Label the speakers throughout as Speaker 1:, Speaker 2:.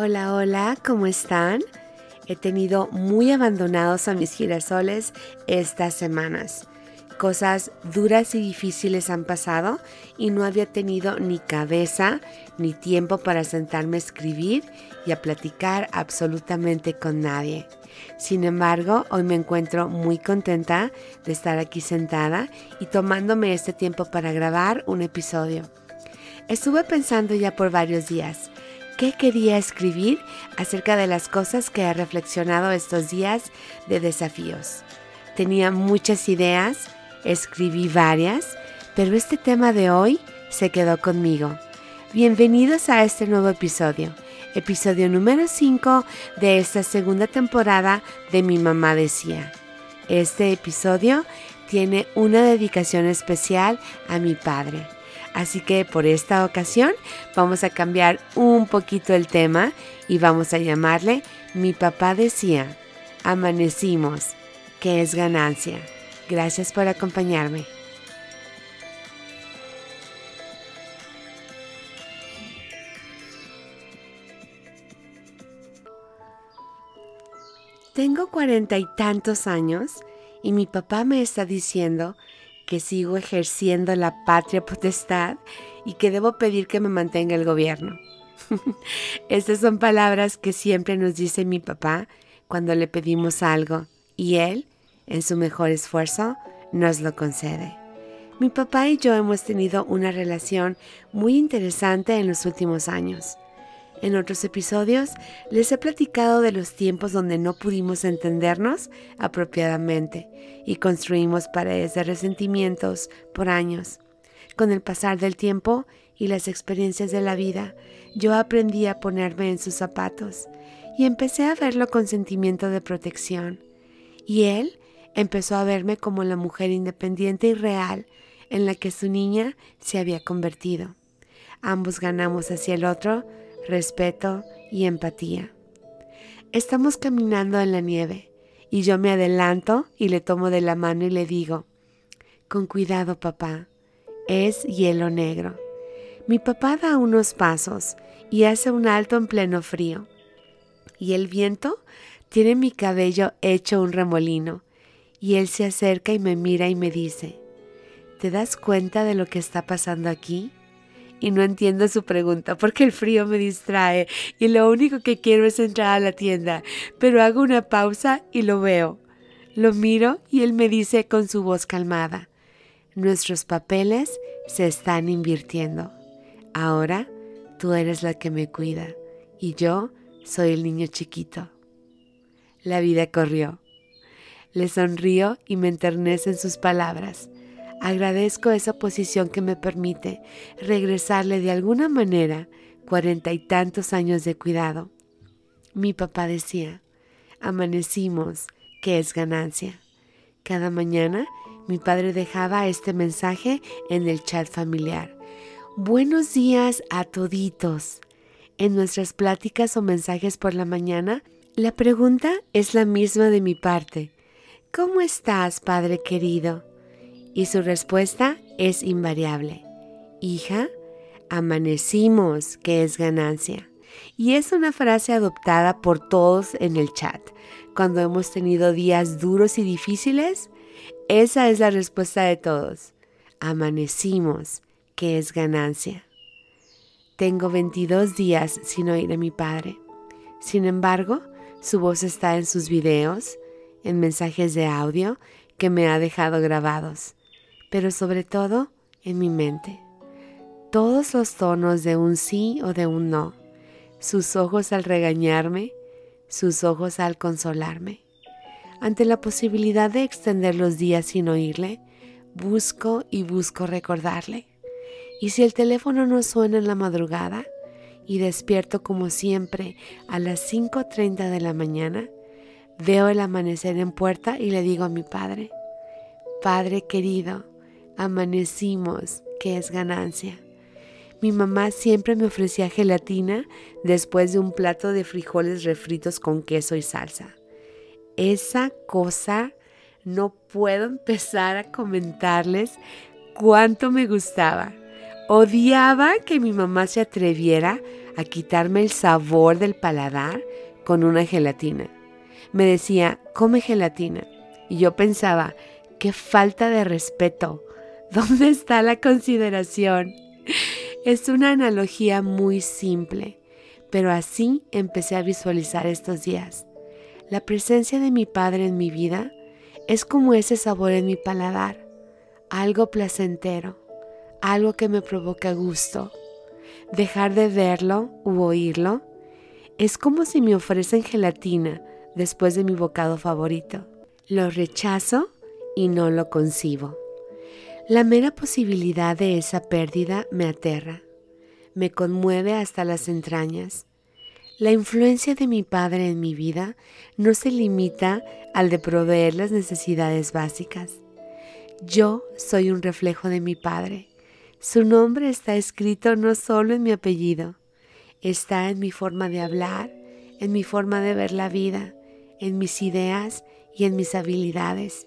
Speaker 1: Hola, hola, ¿cómo están? He tenido muy abandonados a mis girasoles estas semanas. Cosas duras y difíciles han pasado y no había tenido ni cabeza ni tiempo para sentarme a escribir y a platicar absolutamente con nadie. Sin embargo, hoy me encuentro muy contenta de estar aquí sentada y tomándome este tiempo para grabar un episodio. Estuve pensando ya por varios días qué quería escribir acerca de las cosas que he reflexionado estos días de desafíos. Tenía muchas ideas, escribí varias, pero este tema de hoy se quedó conmigo. Bienvenidos a este nuevo episodio, episodio número 5 de esta segunda temporada de Mi mamá decía. Este episodio tiene una dedicación especial a mi padre Así que por esta ocasión vamos a cambiar un poquito el tema y vamos a llamarle Mi papá decía, amanecimos, que es ganancia. Gracias por acompañarme. Tengo cuarenta y tantos años y mi papá me está diciendo que sigo ejerciendo la patria potestad y que debo pedir que me mantenga el gobierno. Estas son palabras que siempre nos dice mi papá cuando le pedimos algo y él, en su mejor esfuerzo, nos lo concede. Mi papá y yo hemos tenido una relación muy interesante en los últimos años. En otros episodios les he platicado de los tiempos donde no pudimos entendernos apropiadamente y construimos paredes de resentimientos por años. Con el pasar del tiempo y las experiencias de la vida, yo aprendí a ponerme en sus zapatos y empecé a verlo con sentimiento de protección. Y él empezó a verme como la mujer independiente y real en la que su niña se había convertido. Ambos ganamos hacia el otro respeto y empatía. Estamos caminando en la nieve y yo me adelanto y le tomo de la mano y le digo, con cuidado papá, es hielo negro. Mi papá da unos pasos y hace un alto en pleno frío. Y el viento tiene mi cabello hecho un remolino. Y él se acerca y me mira y me dice, ¿te das cuenta de lo que está pasando aquí? Y no entiendo su pregunta porque el frío me distrae y lo único que quiero es entrar a la tienda, pero hago una pausa y lo veo. Lo miro y él me dice con su voz calmada, nuestros papeles se están invirtiendo. Ahora tú eres la que me cuida y yo soy el niño chiquito. La vida corrió. Le sonrío y me enternecen sus palabras. Agradezco esa posición que me permite regresarle de alguna manera cuarenta y tantos años de cuidado. Mi papá decía, amanecimos, que es ganancia. Cada mañana mi padre dejaba este mensaje en el chat familiar. Buenos días a toditos. En nuestras pláticas o mensajes por la mañana, la pregunta es la misma de mi parte. ¿Cómo estás, padre querido? Y su respuesta es invariable. Hija, amanecimos, que es ganancia. Y es una frase adoptada por todos en el chat. Cuando hemos tenido días duros y difíciles, esa es la respuesta de todos. Amanecimos, que es ganancia. Tengo 22 días sin oír a mi padre. Sin embargo, su voz está en sus videos, en mensajes de audio que me ha dejado grabados pero sobre todo en mi mente. Todos los tonos de un sí o de un no, sus ojos al regañarme, sus ojos al consolarme. Ante la posibilidad de extender los días sin oírle, busco y busco recordarle. Y si el teléfono no suena en la madrugada y despierto como siempre a las 5.30 de la mañana, veo el amanecer en puerta y le digo a mi padre, Padre querido, amanecimos, que es ganancia. Mi mamá siempre me ofrecía gelatina después de un plato de frijoles refritos con queso y salsa. Esa cosa no puedo empezar a comentarles cuánto me gustaba. Odiaba que mi mamá se atreviera a quitarme el sabor del paladar con una gelatina. Me decía, come gelatina. Y yo pensaba, qué falta de respeto. ¿Dónde está la consideración? Es una analogía muy simple, pero así empecé a visualizar estos días. La presencia de mi padre en mi vida es como ese sabor en mi paladar, algo placentero, algo que me provoca gusto. Dejar de verlo u oírlo es como si me ofrecen gelatina después de mi bocado favorito. Lo rechazo y no lo concibo. La mera posibilidad de esa pérdida me aterra, me conmueve hasta las entrañas. La influencia de mi padre en mi vida no se limita al de proveer las necesidades básicas. Yo soy un reflejo de mi padre. Su nombre está escrito no solo en mi apellido, está en mi forma de hablar, en mi forma de ver la vida, en mis ideas y en mis habilidades.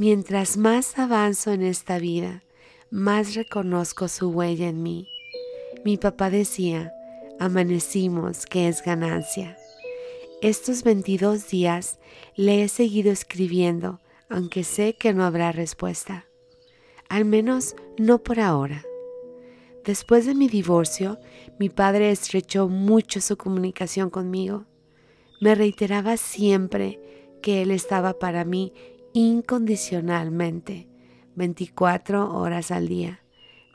Speaker 1: Mientras más avanzo en esta vida, más reconozco su huella en mí. Mi papá decía, amanecimos, que es ganancia. Estos 22 días le he seguido escribiendo, aunque sé que no habrá respuesta. Al menos no por ahora. Después de mi divorcio, mi padre estrechó mucho su comunicación conmigo. Me reiteraba siempre que él estaba para mí incondicionalmente, 24 horas al día.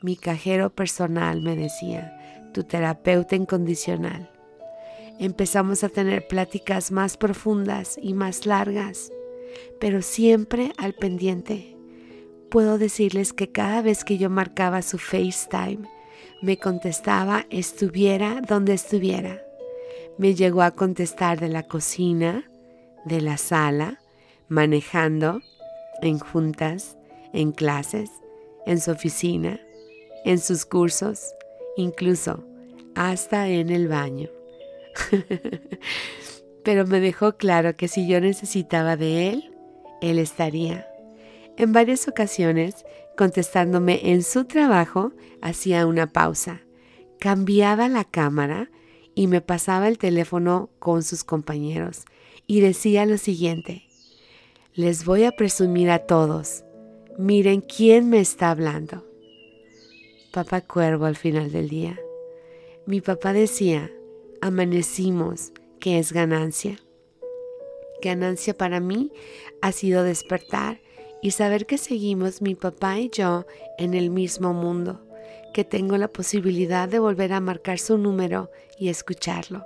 Speaker 1: Mi cajero personal me decía, tu terapeuta incondicional. Empezamos a tener pláticas más profundas y más largas, pero siempre al pendiente. Puedo decirles que cada vez que yo marcaba su FaceTime, me contestaba estuviera donde estuviera. Me llegó a contestar de la cocina, de la sala, manejando, en juntas, en clases, en su oficina, en sus cursos, incluso hasta en el baño. Pero me dejó claro que si yo necesitaba de él, él estaría. En varias ocasiones, contestándome en su trabajo, hacía una pausa, cambiaba la cámara y me pasaba el teléfono con sus compañeros y decía lo siguiente, les voy a presumir a todos. Miren quién me está hablando. Papá Cuervo al final del día. Mi papá decía, amanecimos, que es ganancia. Ganancia para mí ha sido despertar y saber que seguimos mi papá y yo en el mismo mundo, que tengo la posibilidad de volver a marcar su número y escucharlo.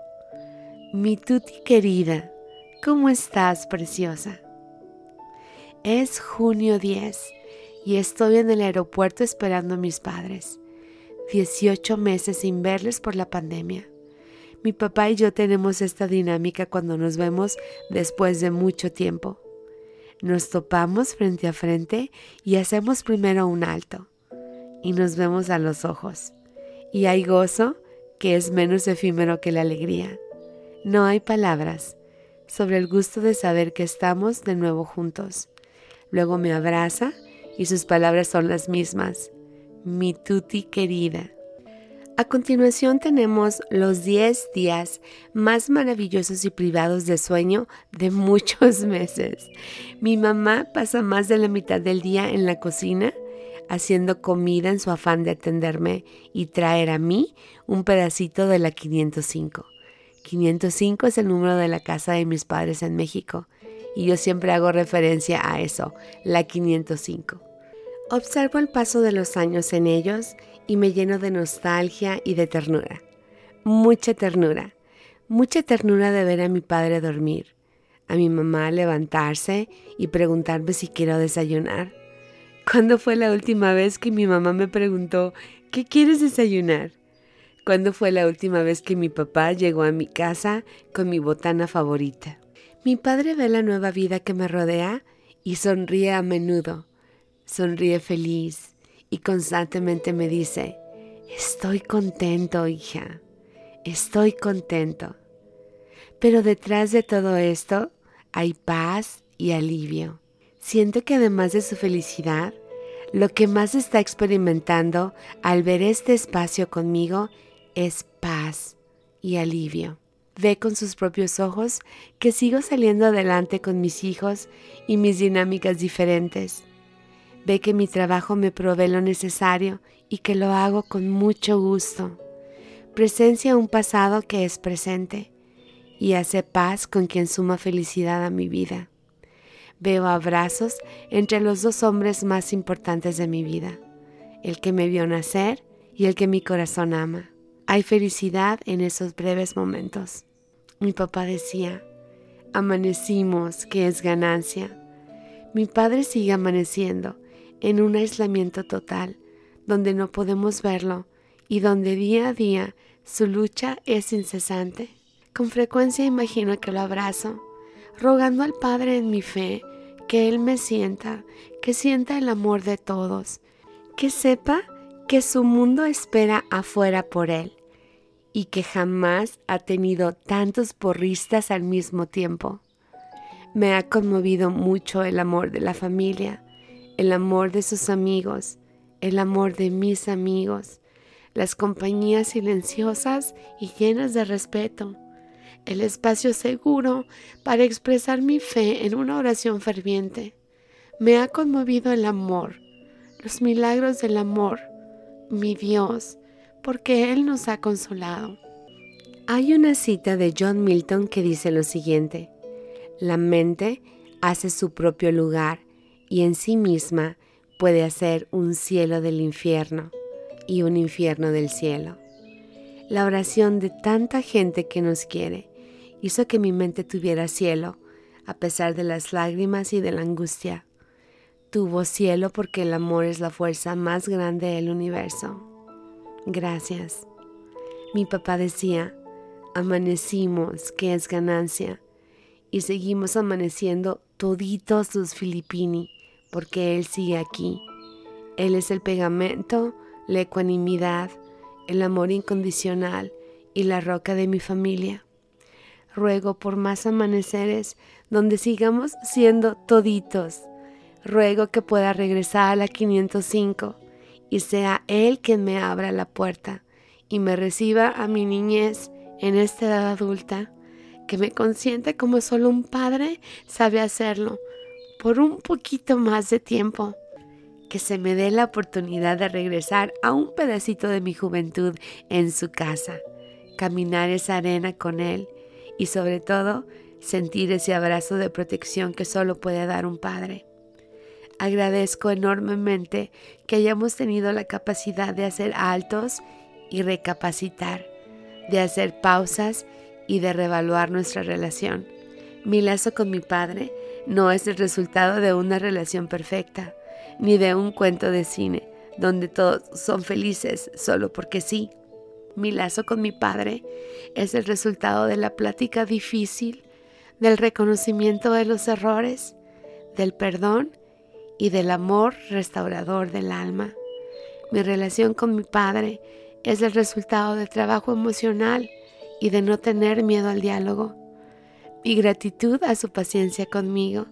Speaker 1: Mi tuti querida, ¿cómo estás, preciosa? Es junio 10 y estoy en el aeropuerto esperando a mis padres. 18 meses sin verles por la pandemia. Mi papá y yo tenemos esta dinámica cuando nos vemos después de mucho tiempo. Nos topamos frente a frente y hacemos primero un alto y nos vemos a los ojos. Y hay gozo que es menos efímero que la alegría. No hay palabras sobre el gusto de saber que estamos de nuevo juntos Luego me abraza y sus palabras son las mismas. Mi tuti querida. A continuación tenemos los 10 días más maravillosos y privados de sueño de muchos meses. Mi mamá pasa más de la mitad del día en la cocina haciendo comida en su afán de atenderme y traer a mí un pedacito de la 505. 505 es el número de la casa de mis padres en México y yo siempre hago referencia a eso, la 505. Observo el paso de los años en ellos y me lleno de nostalgia y de ternura. Mucha ternura, mucha ternura de ver a mi padre dormir, a mi mamá levantarse y preguntarme si quiero desayunar. ¿Cuándo fue la última vez que mi mamá me preguntó, ¿qué quieres desayunar? ¿Cuándo fue la última vez que mi papá llegó a mi casa con mi botana favorita? Mi padre ve la nueva vida que me rodea y sonríe a menudo, sonríe feliz y constantemente me dice, estoy contento, hija, estoy contento. Pero detrás de todo esto hay paz y alivio. Siento que además de su felicidad, lo que más está experimentando al ver este espacio conmigo es paz y alivio. Ve con sus propios ojos que sigo saliendo adelante con mis hijos y mis dinámicas diferentes. Ve que mi trabajo me provee lo necesario y que lo hago con mucho gusto. Presencia un pasado que es presente y hace paz con quien suma felicidad a mi vida. Veo abrazos entre los dos hombres más importantes de mi vida, el que me vio nacer y el que mi corazón ama. Hay felicidad en esos breves momentos. Mi papá decía, amanecimos, que es ganancia. Mi padre sigue amaneciendo en un aislamiento total, donde no podemos verlo y donde día a día su lucha es incesante. Con frecuencia imagino que lo abrazo, rogando al Padre en mi fe que Él me sienta, que sienta el amor de todos, que sepa que su mundo espera afuera por Él y que jamás ha tenido tantos porristas al mismo tiempo. Me ha conmovido mucho el amor de la familia, el amor de sus amigos, el amor de mis amigos, las compañías silenciosas y llenas de respeto, el espacio seguro para expresar mi fe en una oración ferviente. Me ha conmovido el amor, los milagros del amor, mi Dios, porque Él nos ha consolado. Hay una cita de John Milton que dice lo siguiente, la mente hace su propio lugar y en sí misma puede hacer un cielo del infierno y un infierno del cielo. La oración de tanta gente que nos quiere hizo que mi mente tuviera cielo, a pesar de las lágrimas y de la angustia. Tuvo cielo porque el amor es la fuerza más grande del universo. Gracias. Mi papá decía, amanecimos, que es ganancia, y seguimos amaneciendo toditos los filipini, porque Él sigue aquí. Él es el pegamento, la ecuanimidad, el amor incondicional y la roca de mi familia ruego por más amaneceres donde sigamos siendo toditos. Ruego que pueda regresar a la 505 y sea Él quien me abra la puerta y me reciba a mi niñez en esta edad adulta, que me consiente como solo un padre sabe hacerlo por un poquito más de tiempo, que se me dé la oportunidad de regresar a un pedacito de mi juventud en su casa, caminar esa arena con Él y sobre todo sentir ese abrazo de protección que solo puede dar un padre. Agradezco enormemente que hayamos tenido la capacidad de hacer altos y recapacitar, de hacer pausas y de revaluar nuestra relación. Mi lazo con mi padre no es el resultado de una relación perfecta, ni de un cuento de cine donde todos son felices solo porque sí. Mi lazo con mi padre es el resultado de la plática difícil, del reconocimiento de los errores, del perdón y del amor restaurador del alma. Mi relación con mi padre es el resultado de trabajo emocional y de no tener miedo al diálogo. Mi gratitud a su paciencia conmigo,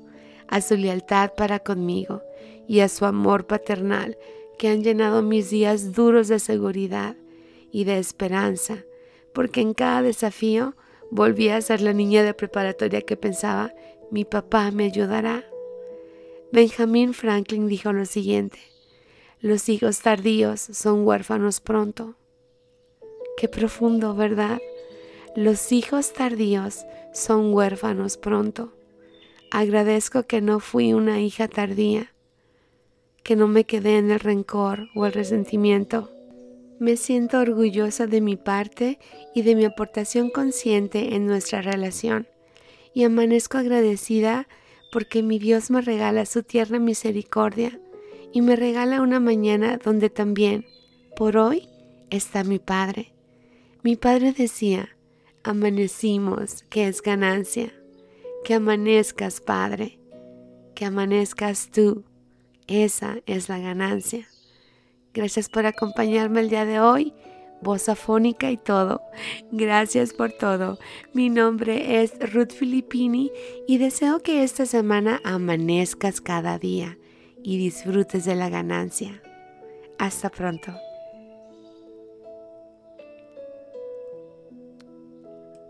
Speaker 1: a su lealtad para conmigo y a su amor paternal que han llenado mis días duros de seguridad y de esperanza, porque en cada desafío volví a ser la niña de preparatoria que pensaba, mi papá me ayudará. Benjamin Franklin dijo lo siguiente, los hijos tardíos son huérfanos pronto. Qué profundo, ¿verdad? Los hijos tardíos son huérfanos pronto. Agradezco que no fui una hija tardía, que no me quedé en el rencor o el resentimiento me siento orgullosa de mi parte y de mi aportación consciente en nuestra relación y amanezco agradecida porque mi Dios me regala su tierna misericordia y me regala una mañana donde también, por hoy, está mi Padre. Mi Padre decía, amanecimos, que es ganancia, que amanezcas, Padre, que amanezcas tú, esa es la ganancia. Gracias por acompañarme el día de hoy, voz afónica y todo. Gracias por todo. Mi nombre es Ruth Filippini y deseo que esta semana amanezcas cada día y disfrutes de la ganancia. Hasta pronto.